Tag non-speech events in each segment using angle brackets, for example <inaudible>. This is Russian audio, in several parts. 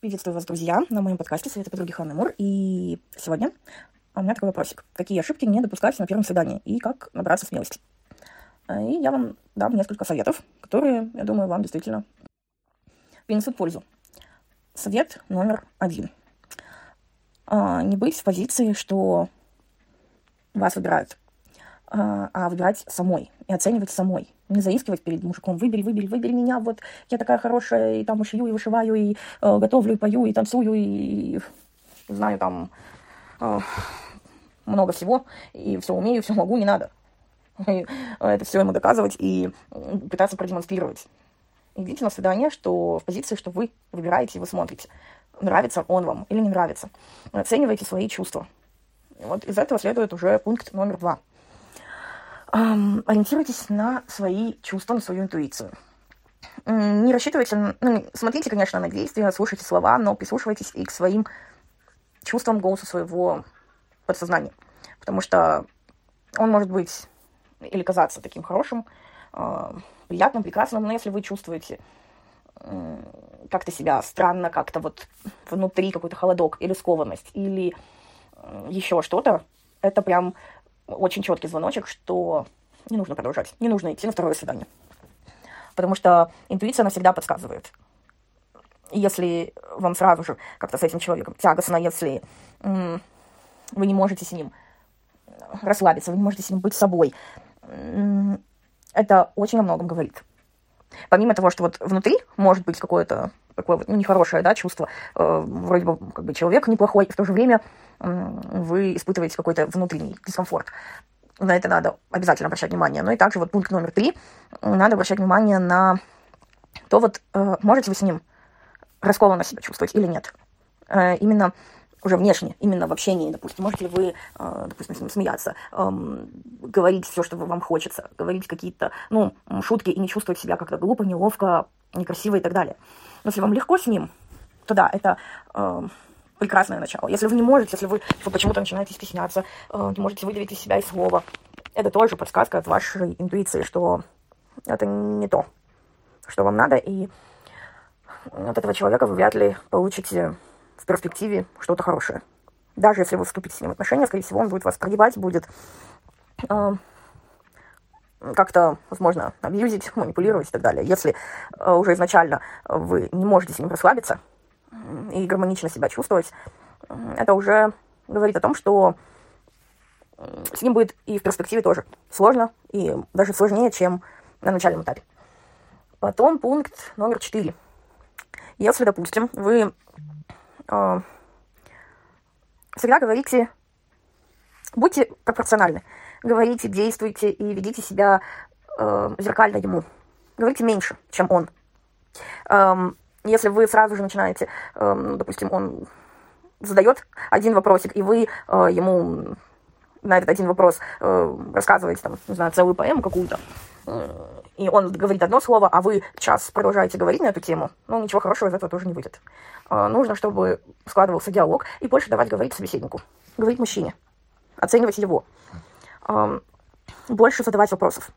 Приветствую вас, друзья, на моем подкасте «Советы подруги Ханны Мур». И сегодня у меня такой вопросик. Какие ошибки не допускать на первом свидании и как набраться смелости? И я вам дам несколько советов, которые, я думаю, вам действительно принесут пользу. Совет номер один. А, не быть в позиции, что вас выбирают, а, а выбирать самой и оценивать самой не заискивать перед мужиком. Выбери, выбери, выбери меня, вот я такая хорошая, и там и и вышиваю, и э, готовлю, и пою, и танцую, и, и знаю там э, много всего, и все умею, все могу, не надо. И это все ему доказывать и пытаться продемонстрировать. Идите на свидание, что в позиции, что вы выбираете, вы смотрите, нравится он вам или не нравится. Оценивайте свои чувства. Вот из этого следует уже пункт номер два – эм, ориентируйтесь на свои чувства, на свою интуицию. Не рассчитывайте, ну, смотрите, конечно, на действия, слушайте слова, но прислушивайтесь и к своим чувствам, голосу своего подсознания. Потому что он может быть или казаться таким хорошим, э, приятным, прекрасным, но если вы чувствуете э, как-то себя странно, как-то вот внутри какой-то холодок или скованность, или еще что-то, это прям очень четкий звоночек, что не нужно продолжать, не нужно идти на второе свидание. Потому что интуиция, она всегда подсказывает. Если вам сразу же как-то с этим человеком тягостно, если вы не можете с ним расслабиться, вы не можете с ним быть собой, это очень о многом говорит. Помимо того, что вот внутри может быть какое-то такое вот ну, нехорошее да, чувство, э, вроде бы как бы человек неплохой, и в то же время вы испытываете какой-то внутренний дискомфорт. На это надо обязательно обращать внимание. Ну и также вот пункт номер три. Надо обращать внимание на то, вот э, можете вы с ним раскованно себя чувствовать или нет. Э, именно уже внешне, именно в общении, допустим, можете ли вы, э, допустим, с ним смеяться, эм, говорить все, что вам хочется, говорить какие-то, ну, шутки и не чувствовать себя как-то глупо, неловко, некрасиво и так далее. Но если вам легко с ним, то да, это эм, прекрасное начало. Если вы не можете, если вы, вы почему-то начинаете стесняться, э, не можете выдавить из себя и слова, это тоже подсказка от вашей интуиции, что это не то, что вам надо, и от этого человека вы вряд ли получите в перспективе что-то хорошее. Даже если вы вступите с ним в отношения, скорее всего, он будет вас прогибать, будет э, как-то, возможно, абьюзить, манипулировать и так далее. Если э, уже изначально вы не можете с ним расслабиться, и гармонично себя чувствовать, это уже говорит о том, что с ним будет и в перспективе тоже сложно, и даже сложнее, чем на начальном этапе. Потом пункт номер четыре. Если, допустим, вы э, всегда говорите, будьте пропорциональны, говорите, действуйте и ведите себя э, зеркально ему. Говорите меньше, чем он. Эм, если вы сразу же начинаете, э, допустим, он задает один вопросик, и вы э, ему на этот один вопрос э, рассказываете, там, не знаю, целую поэму какую-то, э, и он говорит одно слово, а вы час продолжаете говорить на эту тему, ну, ничего хорошего из этого тоже не выйдет. Э, нужно, чтобы складывался диалог, и больше давать говорить собеседнику, говорить мужчине, оценивать его, больше задавать вопросов.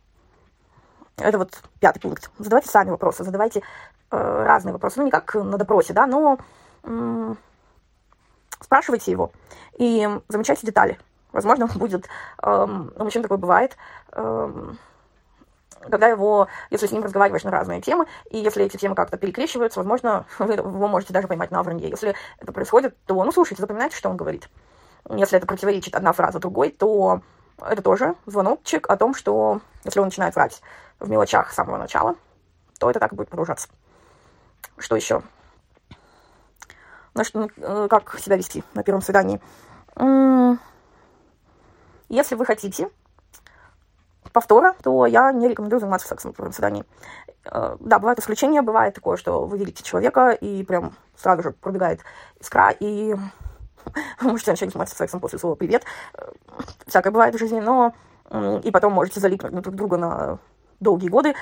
Это вот пятый пункт. Задавайте сами вопросы, задавайте э, разные вопросы. Ну, не как на допросе, да, но спрашивайте его и замечайте детали. Возможно, будет, э, у мужчин такое бывает, когда его, если с ним разговариваешь на разные темы, и если эти темы как-то перекрещиваются, возможно, <laughs> вы его можете даже поймать на вранье. Если это происходит, то, ну, слушайте, запоминайте, что он говорит. Если это противоречит одна фраза другой, то это тоже звоночек о том, что если он начинает врать в мелочах с самого начала, то это так и будет продолжаться. Что еще? Ну, что, э, как себя вести на первом свидании? Если вы хотите повтора, то я не рекомендую заниматься сексом на первом свидании. Э, да, бывают исключения, бывает такое, что вы видите человека, и прям сразу же пробегает искра, и можете начать заниматься сексом после слова «привет». Всякое бывает в жизни, но... И потом можете залипнуть друг друга на долгие годы.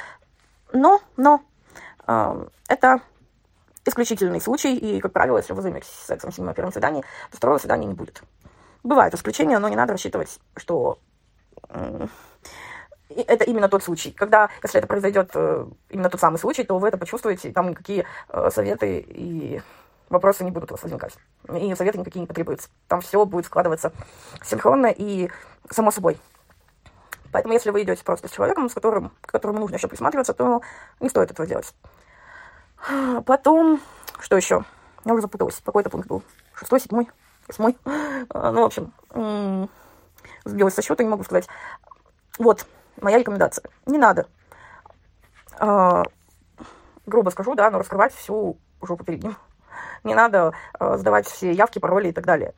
Но, но, э, это исключительный случай, и, как правило, если вы займетесь сексом с ним на первом свидании, то второго свидания не будет. Бывают исключения, но не надо рассчитывать, что это именно тот случай. Когда, если это произойдет э, именно тот самый случай, то вы это почувствуете, там никакие э, советы и вопросы не будут у вас возникать. И советы никакие не потребуются. Там все будет складываться синхронно и само собой. Поэтому, если вы идете просто с человеком, с которым, к которому нужно еще присматриваться, то не стоит этого делать. Потом, что еще? Я уже запуталась. Какой-то пункт был? Шестой, седьмой, восьмой? Ну, в общем, сбилась со счета, не могу сказать. Вот, моя рекомендация. Не надо, а, грубо скажу, да, но раскрывать всю жопу перед ним. Не надо а, сдавать все явки, пароли и так далее.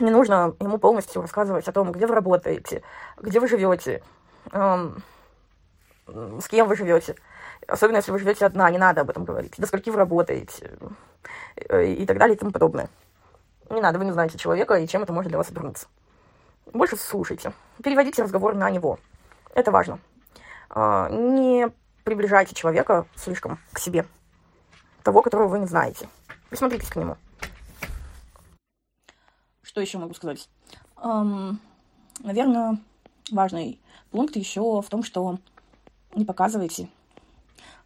Не нужно ему полностью рассказывать о том, где вы работаете, где вы живете, эм, с кем вы живете. Особенно, если вы живете одна, не надо об этом говорить. До скольки вы работаете э, и так далее и тому подобное. Не надо, вы не знаете человека и чем это может для вас обернуться. Больше слушайте. Переводите разговор на него. Это важно. А, не приближайте человека слишком к себе. Того, которого вы не знаете. Присмотритесь к нему. Что еще могу сказать? Эм, наверное, важный пункт еще в том, что не показывайте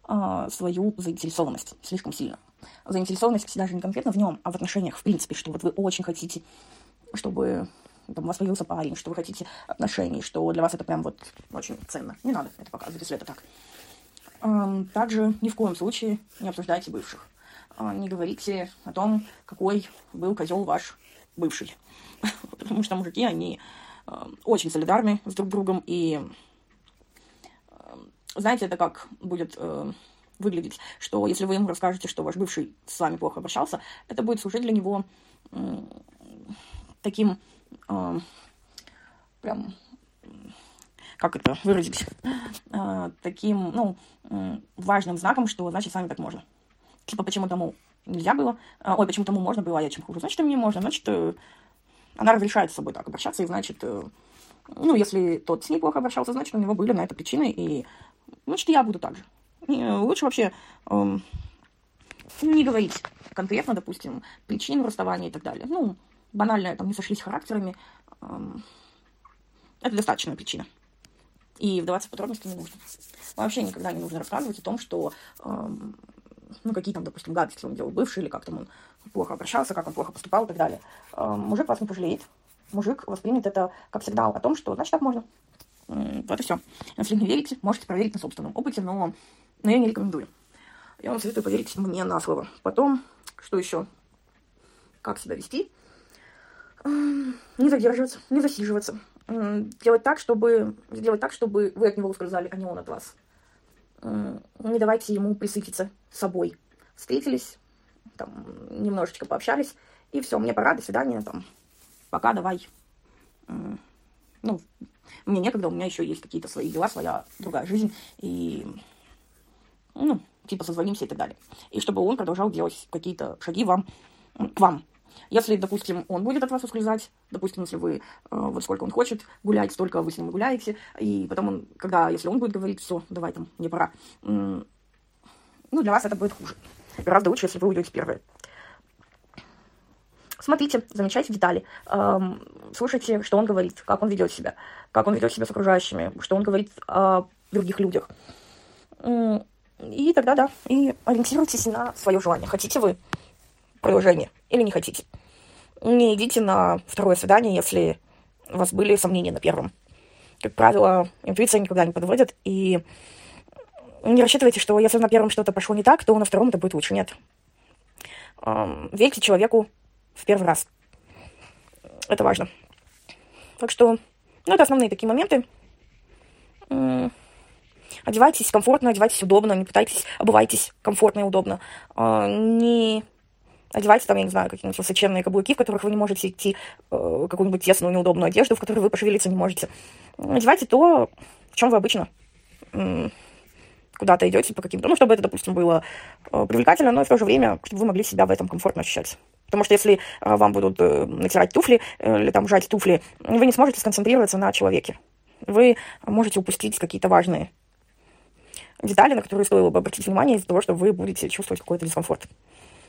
э, свою заинтересованность слишком сильно. Заинтересованность даже не конкретно в нем, а в отношениях, в принципе, что вот вы очень хотите, чтобы там, у вас появился парень, что вы хотите отношений, что для вас это прям вот очень ценно. Не надо это показывать, если это так. Эм, также ни в коем случае не обсуждайте бывших. Э, не говорите о том, какой был козел ваш бывший. <laughs> Потому что мужики, они э, очень солидарны с друг другом. И э, знаете, это как будет выглядеть, что если вы ему расскажете, что ваш бывший с вами плохо обращался, это будет служить для него таким прям как это выразить, таким, ну, важным знаком, что, значит, с вами так можно. Типа, почему тому нельзя было, э, ой, почему тому можно было, а я чем хуже. Значит, мне можно, значит, э, она разрешает с собой так обращаться, и значит, э, ну, если тот с ней плохо обращался, значит, у него были на это причины, и значит, я буду так же. И э, лучше вообще э, не говорить конкретно, допустим, причину расставания и так далее. Ну, банально, там, не сошлись характерами. Э, это достаточная причина. И вдаваться в подробности не нужно. Вообще никогда не нужно рассказывать о том, что э, ну, какие там, допустим, гадости он делал бывший, или как там он плохо обращался, как он плохо поступал и так далее. Э, мужик вас не пожалеет. Мужик воспримет это как сигнал о том, что значит так можно. Вот и все. Если не верите, можете проверить на собственном опыте, но, но я не рекомендую. Я вам советую поверить мне на слово. Потом, что еще? Как себя вести? Не задерживаться, не засиживаться. Делать так, чтобы, сделать так, чтобы вы от него ускользали, а не он от вас не давайте ему присытиться собой. Встретились, там, немножечко пообщались, и все, мне пора, до свидания, там, пока, давай. Ну, мне некогда, у меня еще есть какие-то свои дела, своя другая жизнь, и, ну, типа, созвонимся и так далее. И чтобы он продолжал делать какие-то шаги вам, к вам, если, допустим, он будет от вас ускользать, допустим, если вы, э, вот сколько он хочет гулять, столько вы с ним гуляете, и потом он, когда, если он будет говорить, все, давай там, мне пора, ну, для вас это будет хуже. Гораздо лучше, если вы уйдете первые. Смотрите, замечайте детали, эм, слушайте, что он говорит, как он ведет себя, как он ведет себя с окружающими, что он говорит о других людях. И тогда, да, и ориентируйтесь на свое желание. Хотите вы продолжение или не хотите. Не идите на второе свидание, если у вас были сомнения на первом. Как правило, интуиция никогда не подводит, и не рассчитывайте, что если на первом что-то пошло не так, то на втором это будет лучше. Нет. Верьте человеку в первый раз. Это важно. Так что, ну, это основные такие моменты. Одевайтесь комфортно, одевайтесь удобно, не пытайтесь, обувайтесь комфортно и удобно. А, не одевайте там, я не знаю, какие-нибудь высоченные каблуки, в которых вы не можете идти, э, какую-нибудь тесную, неудобную одежду, в которой вы пошевелиться не можете. Одевайте то, в чем вы обычно э, куда-то идете по каким-то, ну, чтобы это, допустим, было э, привлекательно, но и в то же время, чтобы вы могли себя в этом комфортно ощущать. Потому что если э, вам будут э, натирать туфли э, или там жать туфли, вы не сможете сконцентрироваться на человеке. Вы можете упустить какие-то важные детали, на которые стоило бы обратить внимание из-за того, что вы будете чувствовать какой-то дискомфорт.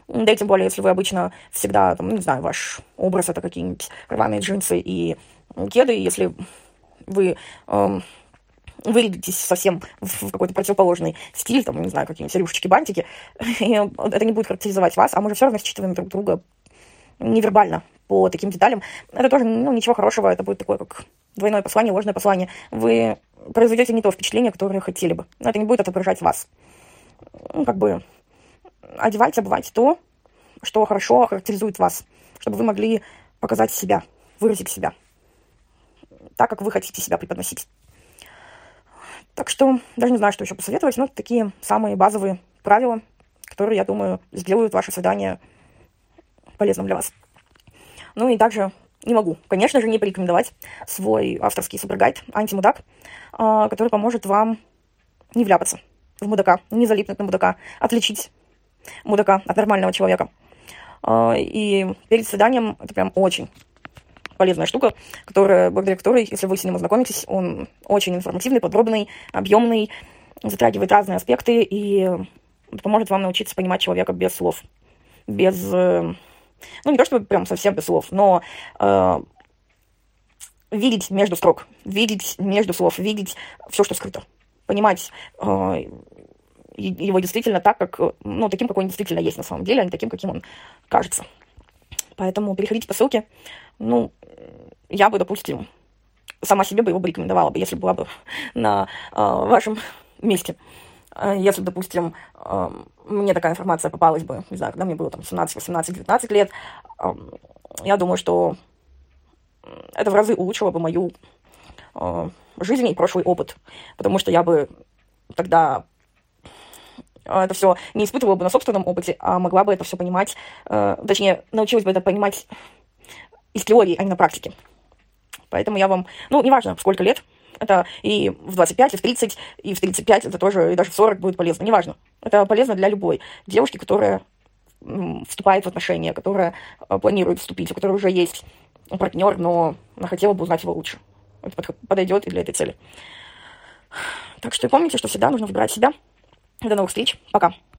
Да и тем более, если вы обычно всегда, там, ну, не знаю, ваш образ это какие-нибудь рваные джинсы и кеды, если вы эм, вырядитесь совсем в какой-то противоположный стиль, там, не знаю, какие-нибудь рюшечки, бантики, <laughs> это не будет характеризовать вас, а мы же все равно считываем друг друга невербально по таким деталям. Это тоже, ну, ничего хорошего, это будет такое, как двойное послание, ложное послание. Вы произведете не то впечатление, которое хотели бы. Но это не будет отображать вас. Ну, как бы одевайте, обувайте то, что хорошо характеризует вас, чтобы вы могли показать себя, выразить себя так, как вы хотите себя преподносить. Так что даже не знаю, что еще посоветовать, но такие самые базовые правила, которые, я думаю, сделают ваше свидание полезным для вас. Ну и также не могу, конечно же, не порекомендовать свой авторский супергайд «Антимудак», а, который поможет вам не вляпаться в мудака, не залипнуть на мудака, отличить мудака от нормального человека. А, и перед свиданием это прям очень полезная штука, которая, благодаря которой, если вы с ним ознакомитесь, он очень информативный, подробный, объемный, затрагивает разные аспекты и поможет вам научиться понимать человека без слов, без, э, ну не то чтобы прям совсем без слов, но э, видеть между строк, видеть между слов, видеть все, что скрыто, понимать э, его действительно так, как, ну, таким, какой он действительно есть на самом деле, а не таким, каким он кажется. Поэтому переходите по ссылке. Ну, я бы, допустим, сама себе бы его бы рекомендовала бы, если была бы на э, вашем месте. А если, допустим, э, мне такая информация попалась бы, не знаю, когда мне было там 17, 18, 19 лет, э, я думаю, что это в разы улучшило бы мою э, жизнь и прошлый опыт, потому что я бы тогда это все не испытывала бы на собственном опыте, а могла бы это все понимать, э, точнее, научилась бы это понимать из теории, а не на практике. Поэтому я вам, ну, неважно, сколько лет, это и в 25, и в 30, и в 35, это тоже, и даже в 40 будет полезно, неважно. Это полезно для любой девушки, которая вступает в отношения, которая э, планирует вступить, у которой уже есть партнер, но она хотела бы узнать его лучше. Это подойдет и для этой цели. Так что помните, что всегда нужно выбирать себя. До новых встреч. Пока.